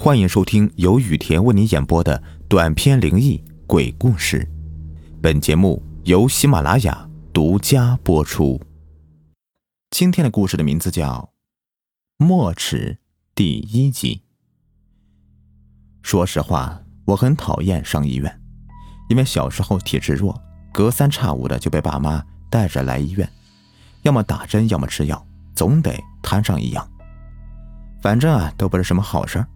欢迎收听由雨田为你演播的短篇灵异鬼故事。本节目由喜马拉雅独家播出。今天的故事的名字叫《墨齿》第一集。说实话，我很讨厌上医院，因为小时候体质弱，隔三差五的就被爸妈带着来医院，要么打针，要么吃药，总得摊上一样。反正啊，都不是什么好事儿。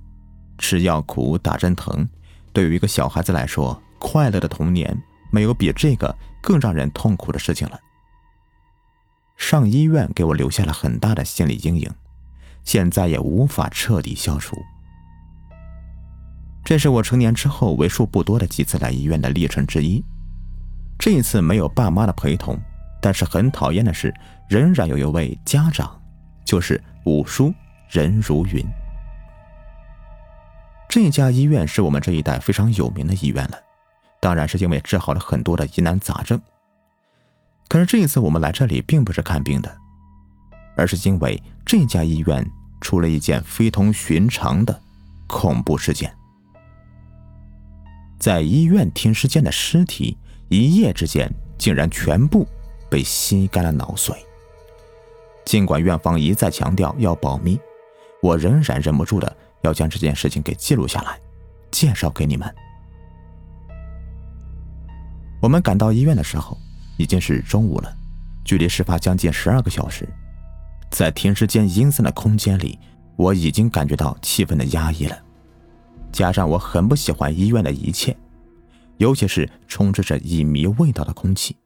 吃药苦，打针疼，对于一个小孩子来说，快乐的童年没有比这个更让人痛苦的事情了。上医院给我留下了很大的心理阴影，现在也无法彻底消除。这是我成年之后为数不多的几次来医院的历程之一。这一次没有爸妈的陪同，但是很讨厌的是，仍然有一位家长，就是五叔任如云。这家医院是我们这一代非常有名的医院了，当然是因为治好了很多的疑难杂症。可是这一次我们来这里并不是看病的，而是因为这家医院出了一件非同寻常的恐怖事件。在医院停尸间的尸体，一夜之间竟然全部被吸干了脑髓。尽管院方一再强调要保密，我仍然忍不住的。要将这件事情给记录下来，介绍给你们。我们赶到医院的时候，已经是中午了，距离事发将近十二个小时。在停尸间阴森的空间里，我已经感觉到气氛的压抑了。加上我很不喜欢医院的一切，尤其是充斥着乙醚味道的空气，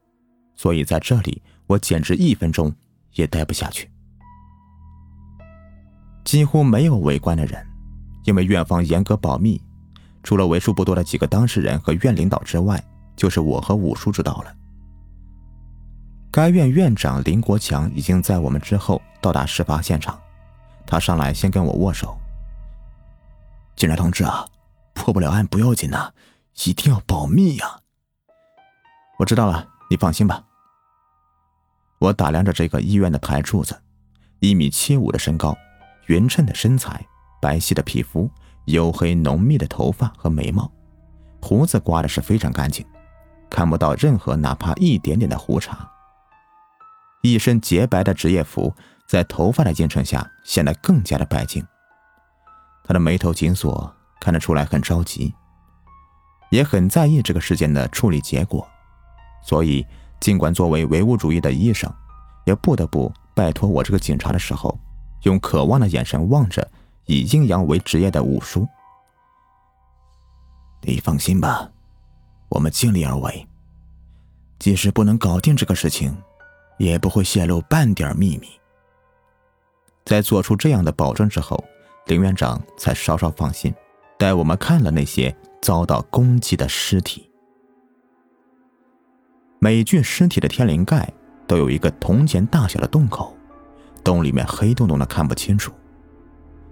所以在这里我简直一分钟也待不下去。几乎没有围观的人。因为院方严格保密，除了为数不多的几个当事人和院领导之外，就是我和五叔知道了。该院院长林国强已经在我们之后到达事发现场，他上来先跟我握手。警察同志啊，破不了案不要紧呐，一定要保密呀。我知道了，你放心吧。我打量着这个医院的台柱子，一米七五的身高，匀称的身材。白皙的皮肤，黝黑浓密的头发和眉毛，胡子刮的是非常干净，看不到任何哪怕一点点的胡茬。一身洁白的职业服在头发的映衬下显得更加的白净。他的眉头紧锁，看得出来很着急，也很在意这个事件的处理结果。所以，尽管作为唯物主义的医生，也不得不拜托我这个警察的时候，用渴望的眼神望着。以阴阳为职业的五叔，你放心吧，我们尽力而为。即使不能搞定这个事情，也不会泄露半点秘密。在做出这样的保证之后，林院长才稍稍放心，带我们看了那些遭到攻击的尸体。每具尸体的天灵盖都有一个铜钱大小的洞口，洞里面黑洞洞的，看不清楚。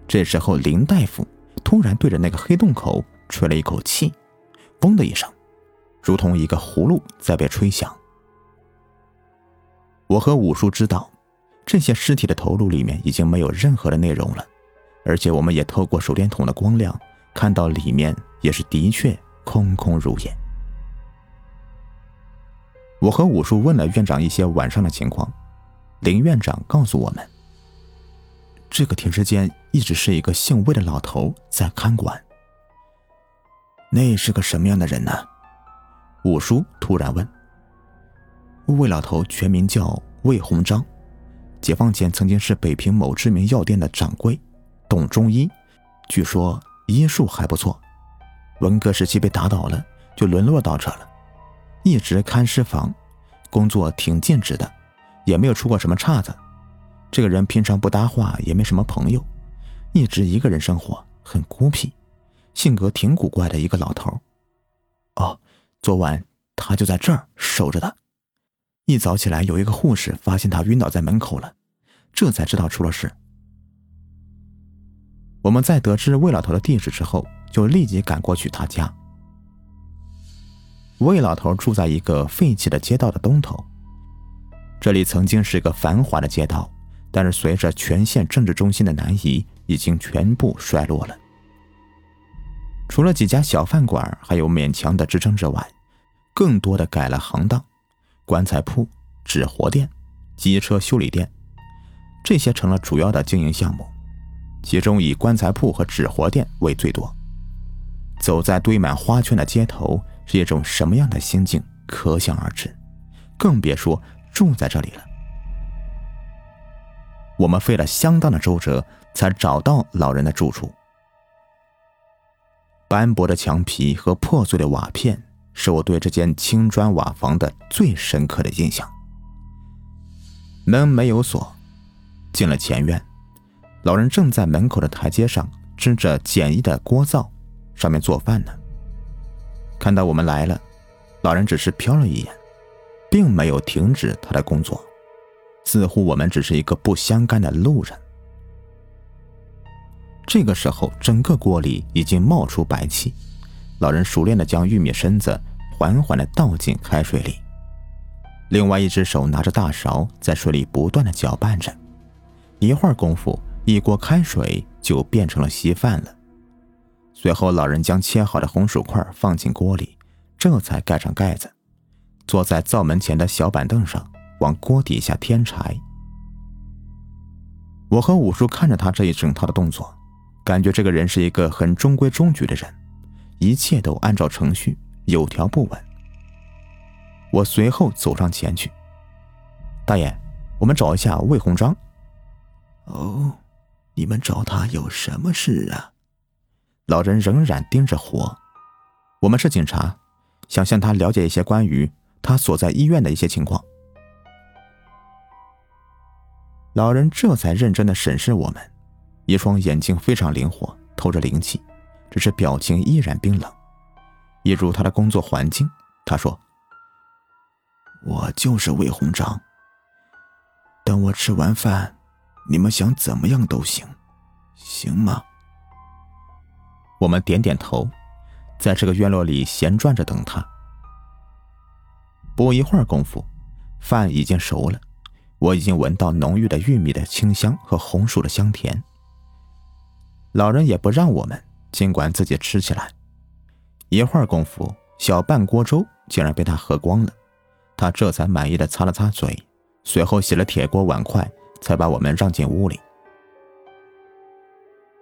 这时候，林大夫突然对着那个黑洞口吹了一口气，“嗡”的一声，如同一个葫芦在被吹响。我和五叔知道，这些尸体的头颅里面已经没有任何的内容了，而且我们也透过手电筒的光亮看到里面也是的确空空如也。我和五叔问了院长一些晚上的情况，林院长告诉我们。这个停尸间一直是一个姓魏的老头在看管。那是个什么样的人呢？五叔突然问。魏老头全名叫魏鸿章，解放前曾经是北平某知名药店的掌柜，懂中医，据说医术还不错。文革时期被打倒了，就沦落到这了，一直看尸房，工作挺尽职的，也没有出过什么岔子。这个人平常不搭话，也没什么朋友，一直一个人生活，很孤僻，性格挺古怪的一个老头。哦，昨晚他就在这儿守着的。一早起来，有一个护士发现他晕倒在门口了，这才知道出了事。我们在得知魏老头的地址之后，就立即赶过去他家。魏老头住在一个废弃的街道的东头，这里曾经是一个繁华的街道。但是随着全县政治中心的南移，已经全部衰落了。除了几家小饭馆还有勉强的支撑之外，更多的改了行当，棺材铺、纸活店、机车修理店，这些成了主要的经营项目。其中以棺材铺和纸活店为最多。走在堆满花圈的街头是一种什么样的心境，可想而知，更别说住在这里了。我们费了相当的周折才找到老人的住处。斑驳的墙皮和破碎的瓦片是我对这间青砖瓦房的最深刻的印象。门没有锁，进了前院。老人正在门口的台阶上支着简易的锅灶，上面做饭呢。看到我们来了，老人只是瞟了一眼，并没有停止他的工作，似乎我们只是一个不相干的路人。这个时候，整个锅里已经冒出白气，老人熟练的将玉米身子缓缓的倒进开水里，另外一只手拿着大勺在水里不断的搅拌着，一会儿功夫。一锅开水就变成了稀饭了。随后，老人将切好的红薯块放进锅里，这才盖上盖子，坐在灶门前的小板凳上，往锅底下添柴。我和五叔看着他这一整套的动作，感觉这个人是一个很中规中矩的人，一切都按照程序，有条不紊。我随后走上前去：“大爷，我们找一下魏鸿章。”哦。你们找他有什么事啊？老人仍然盯着火。我们是警察，想向他了解一些关于他所在医院的一些情况。老人这才认真的审视我们，一双眼睛非常灵活，透着灵气，只是表情依然冰冷，一如他的工作环境。他说：“我就是魏鸿章。等我吃完饭。”你们想怎么样都行，行吗？我们点点头，在这个院落里闲转着等他。不一会儿功夫，饭已经熟了，我已经闻到浓郁的玉米的清香和红薯的香甜。老人也不让我们，尽管自己吃起来。一会儿功夫，小半锅粥竟然被他喝光了，他这才满意的擦了擦嘴，随后洗了铁锅碗筷。才把我们让进屋里。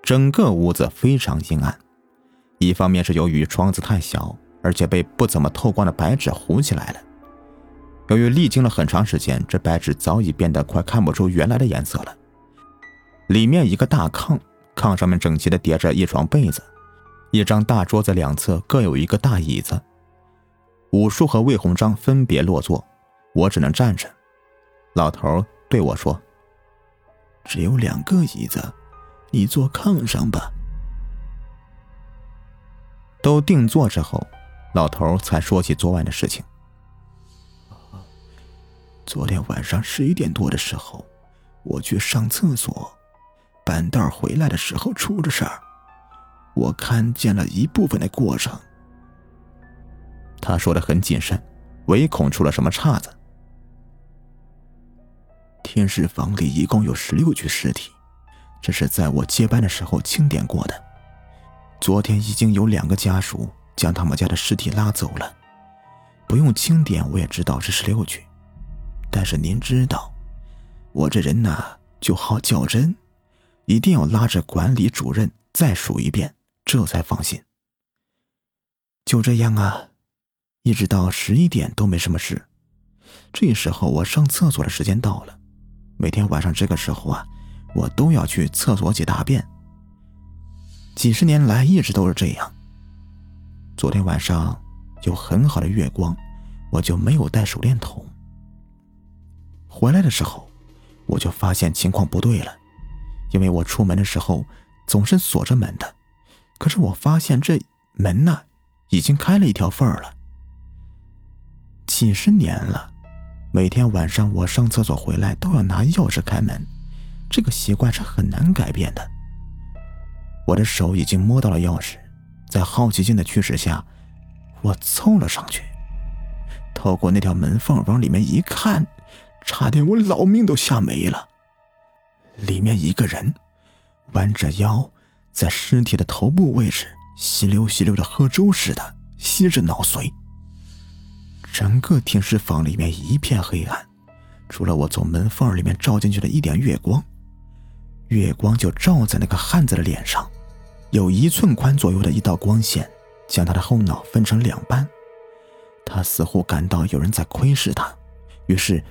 整个屋子非常阴暗，一方面是由于窗子太小，而且被不怎么透光的白纸糊起来了。由于历经了很长时间，这白纸早已变得快看不出原来的颜色了。里面一个大炕，炕上面整齐的叠着一床被子，一张大桌子两侧各有一个大椅子。武叔和魏鸿章分别落座，我只能站着。老头对我说。只有两个椅子，你坐炕上吧。都定坐之后，老头才说起昨晚的事情。昨天晚上十一点多的时候，我去上厕所，半道回来的时候出了事儿，我看见了一部分的过程。他说的很谨慎，唯恐出了什么岔子。天尸房里一共有十六具尸体，这是在我接班的时候清点过的。昨天已经有两个家属将他们家的尸体拉走了，不用清点我也知道是十六具。但是您知道，我这人呐就好较真，一定要拉着管理主任再数一遍，这才放心。就这样啊，一直到十一点都没什么事。这时候我上厕所的时间到了。每天晚上这个时候啊，我都要去厕所解大便。几十年来一直都是这样。昨天晚上有很好的月光，我就没有带手电筒。回来的时候，我就发现情况不对了，因为我出门的时候总是锁着门的，可是我发现这门呢，已经开了一条缝儿了。几十年了。每天晚上我上厕所回来都要拿钥匙开门，这个习惯是很难改变的。我的手已经摸到了钥匙，在好奇心的驱使下，我凑了上去，透过那条门缝往里面一看，差点我老命都吓没了。里面一个人弯着腰，在尸体的头部位置吸溜吸溜的喝粥似的吸着脑髓。整个停尸房里面一片黑暗，除了我从门缝里面照进去的一点月光，月光就照在那个汉子的脸上，有一寸宽左右的一道光线，将他的后脑分成两半。他似乎感到有人在窥视他，于是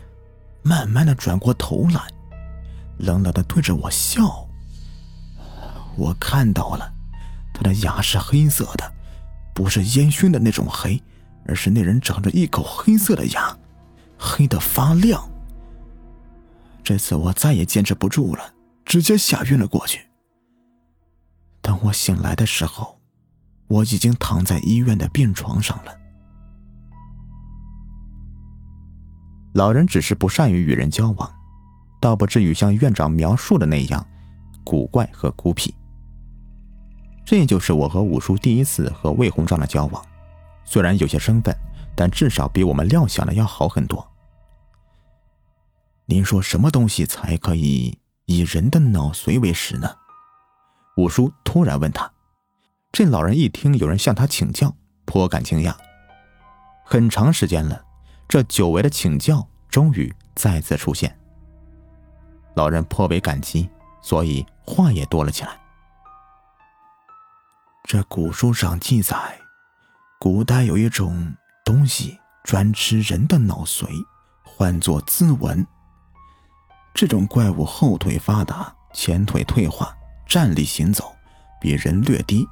慢慢的转过头来，冷冷的对着我笑。我看到了，他的牙是黑色的，不是烟熏的那种黑，而是那人长着一口黑色的牙，黑的发亮。这次我再也坚持不住了，直接吓晕了过去。当我醒来的时候，我已经躺在医院的病床上了。老人只是不善于与人交往，倒不至于像院长描述的那样古怪和孤僻。这就是我和五叔第一次和魏鸿章的交往，虽然有些生分，但至少比我们料想的要好很多。您说什么东西才可以以人的脑髓为食呢？五叔突然问他。这老人一听有人向他请教，颇感惊讶。很长时间了。这久违的请教终于再次出现，老人颇为感激，所以话也多了起来。这古书上记载，古代有一种东西专吃人的脑髓，唤作兹文。这种怪物后腿发达，前腿退化，站立行走比人略低。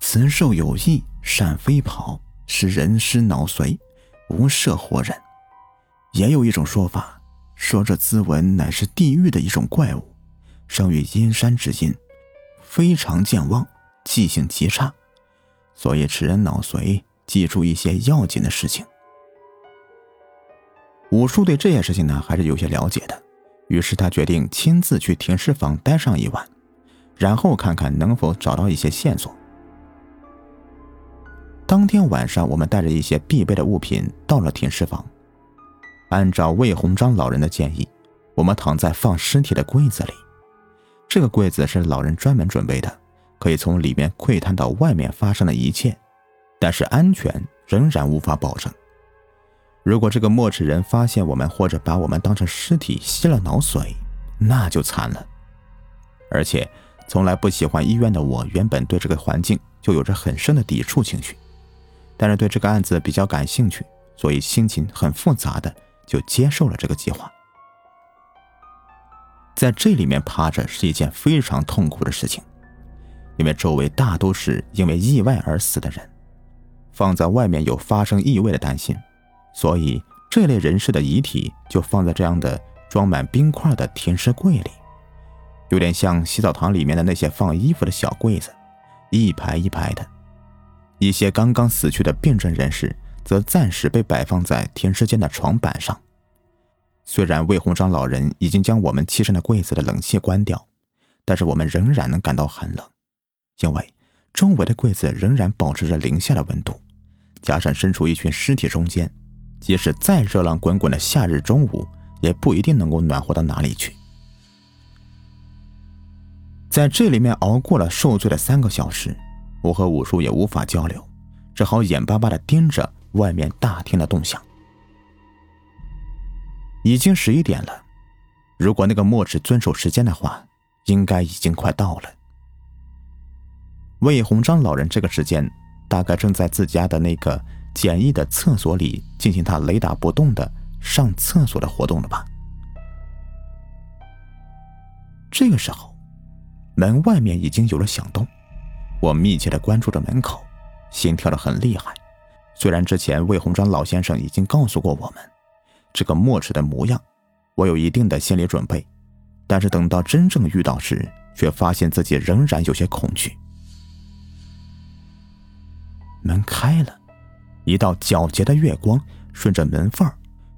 雌兽有翼，善飞跑，是人失脑髓。无涉活人，也有一种说法，说这兹文乃是地狱的一种怪物，生于阴山之阴，非常健忘，记性极差，所以吃人脑髓，记住一些要紧的事情。武叔对这件事情呢，还是有些了解的，于是他决定亲自去停尸房待上一晚，然后看看能否找到一些线索。当天晚上，我们带着一些必备的物品到了停尸房。按照魏鸿章老人的建议，我们躺在放尸体的柜子里。这个柜子是老人专门准备的，可以从里面窥探到外面发生的一切，但是安全仍然无法保证。如果这个墨齿人发现我们，或者把我们当成尸体吸了脑髓，那就惨了。而且，从来不喜欢医院的我，原本对这个环境就有着很深的抵触情绪。但是对这个案子比较感兴趣，所以心情很复杂的就接受了这个计划。在这里面趴着是一件非常痛苦的事情，因为周围大都是因为意外而死的人，放在外面有发生异味的担心，所以这类人士的遗体就放在这样的装满冰块的停尸柜里，有点像洗澡堂里面的那些放衣服的小柜子，一排一排的。一些刚刚死去的病症人士则暂时被摆放在停尸间的床板上。虽然魏鸿章老人已经将我们栖身的柜子的冷气关掉，但是我们仍然能感到寒冷，因为周围的柜子仍然保持着零下的温度，加上身处一群尸体中间，即使再热浪滚滚的夏日中午，也不一定能够暖和到哪里去。在这里面熬过了受罪的三个小时。我和五叔也无法交流，只好眼巴巴地盯着外面大厅的动向。已经十一点了，如果那个墨池遵守时间的话，应该已经快到了。魏鸿章老人这个时间大概正在自家的那个简易的厕所里进行他雷打不动的上厕所的活动了吧？这个时候，门外面已经有了响动。我密切的关注着门口，心跳的很厉害。虽然之前魏鸿章老先生已经告诉过我们这个墨池的模样，我有一定的心理准备，但是等到真正遇到时，却发现自己仍然有些恐惧。门开了，一道皎洁的月光顺着门缝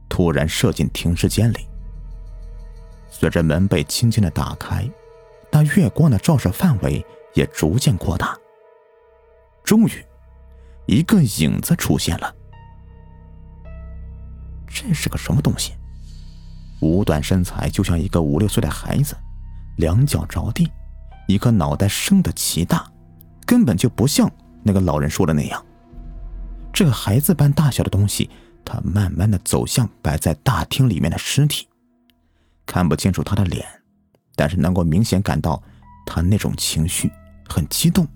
突然射进停尸间里。随着门被轻轻的打开，那月光的照射范围。也逐渐扩大。终于，一个影子出现了。这是个什么东西？五短身材，就像一个五六岁的孩子，两脚着地，一颗脑袋生得奇大，根本就不像那个老人说的那样。这个孩子般大小的东西，他慢慢的走向摆在大厅里面的尸体，看不清楚他的脸，但是能够明显感到他那种情绪很激动，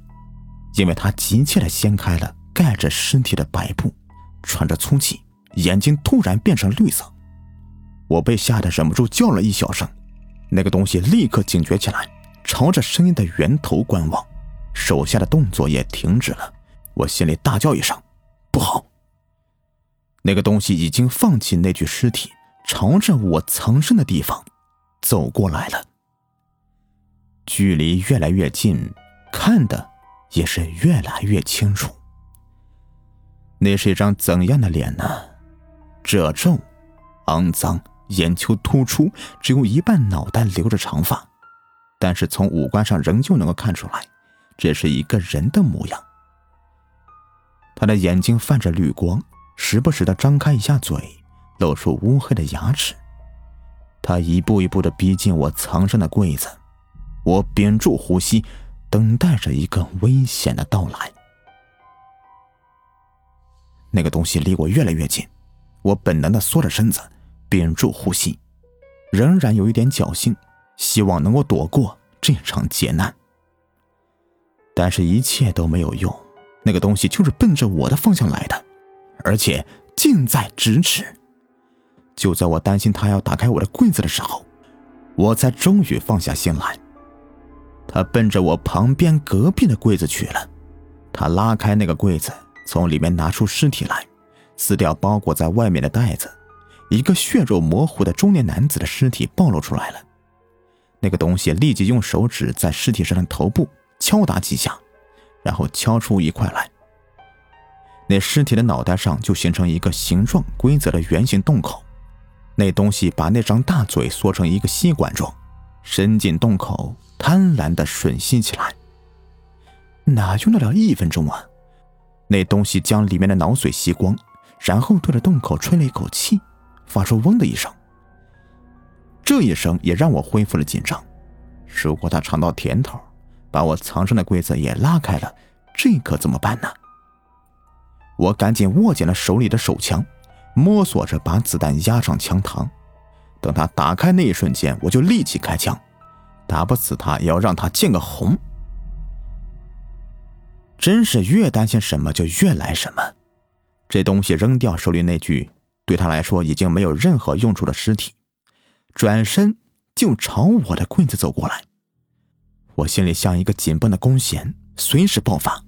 因为他急切的掀开了盖着身体的白布，喘着粗气，眼睛突然变成绿色。我被吓得忍不住叫了一小声，那个东西立刻警觉起来，朝着声音的源头观望，手下的动作也停止了。我心里大叫一声：“不好！”那个东西已经放弃那具尸体，朝着我藏身的地方走过来了。距离越来越近，看的也是越来越清楚。那是一张怎样的脸呢？褶皱，肮脏。眼球突出，只有一半脑袋留着长发，但是从五官上仍旧能够看出来，这是一个人的模样。他的眼睛泛着绿光，时不时的张开一下嘴，露出乌黑的牙齿。他一步一步的逼近我藏身的柜子，我屏住呼吸，等待着一个危险的到来。那个东西离我越来越近，我本能的缩着身子。屏住呼吸，仍然有一点侥幸，希望能够躲过这场劫难。但是，一切都没有用，那个东西就是奔着我的方向来的，而且近在咫尺。就在我担心他要打开我的柜子的时候，我才终于放下心来。他奔着我旁边隔壁的柜子去了。他拉开那个柜子，从里面拿出尸体来，撕掉包裹在外面的袋子。一个血肉模糊的中年男子的尸体暴露出来了。那个东西立即用手指在尸体上的头部敲打几下，然后敲出一块来。那尸体的脑袋上就形成一个形状规则的圆形洞口。那东西把那张大嘴缩成一个吸管状，伸进洞口，贪婪的吮吸起来。哪用得了一分钟啊？那东西将里面的脑髓吸光，然后对着洞口吹了一口气。发出“嗡”的一声，这一声也让我恢复了紧张。如果他尝到甜头，把我藏身的柜子也拉开了，这可怎么办呢？我赶紧握紧了手里的手枪，摸索着把子弹压上枪膛。等他打开那一瞬间，我就立即开枪，打不死他也要让他见个红。真是越担心什么就越来什么。这东西扔掉手里那具。对他来说已经没有任何用处的尸体，转身就朝我的柜子走过来。我心里像一个紧绷的弓弦，随时爆发。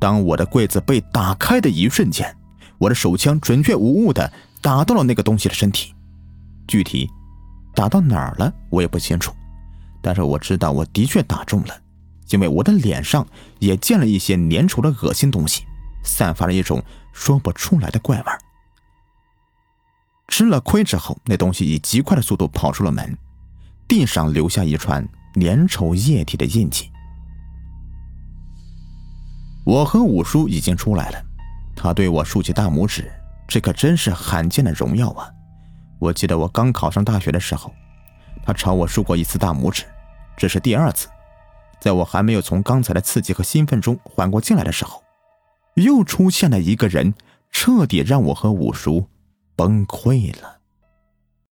当我的柜子被打开的一瞬间，我的手枪准确无误的打到了那个东西的身体。具体打到哪儿了，我也不清楚，但是我知道我的确打中了，因为我的脸上也溅了一些粘稠的恶心东西，散发了一种说不出来的怪味。吃了亏之后，那东西以极快的速度跑出了门，地上留下一串粘稠液体的印记。我和五叔已经出来了，他对我竖起大拇指，这可真是罕见的荣耀啊！我记得我刚考上大学的时候，他朝我竖过一次大拇指，这是第二次。在我还没有从刚才的刺激和兴奋中缓过劲来的时候，又出现了一个人，彻底让我和五叔。崩溃了。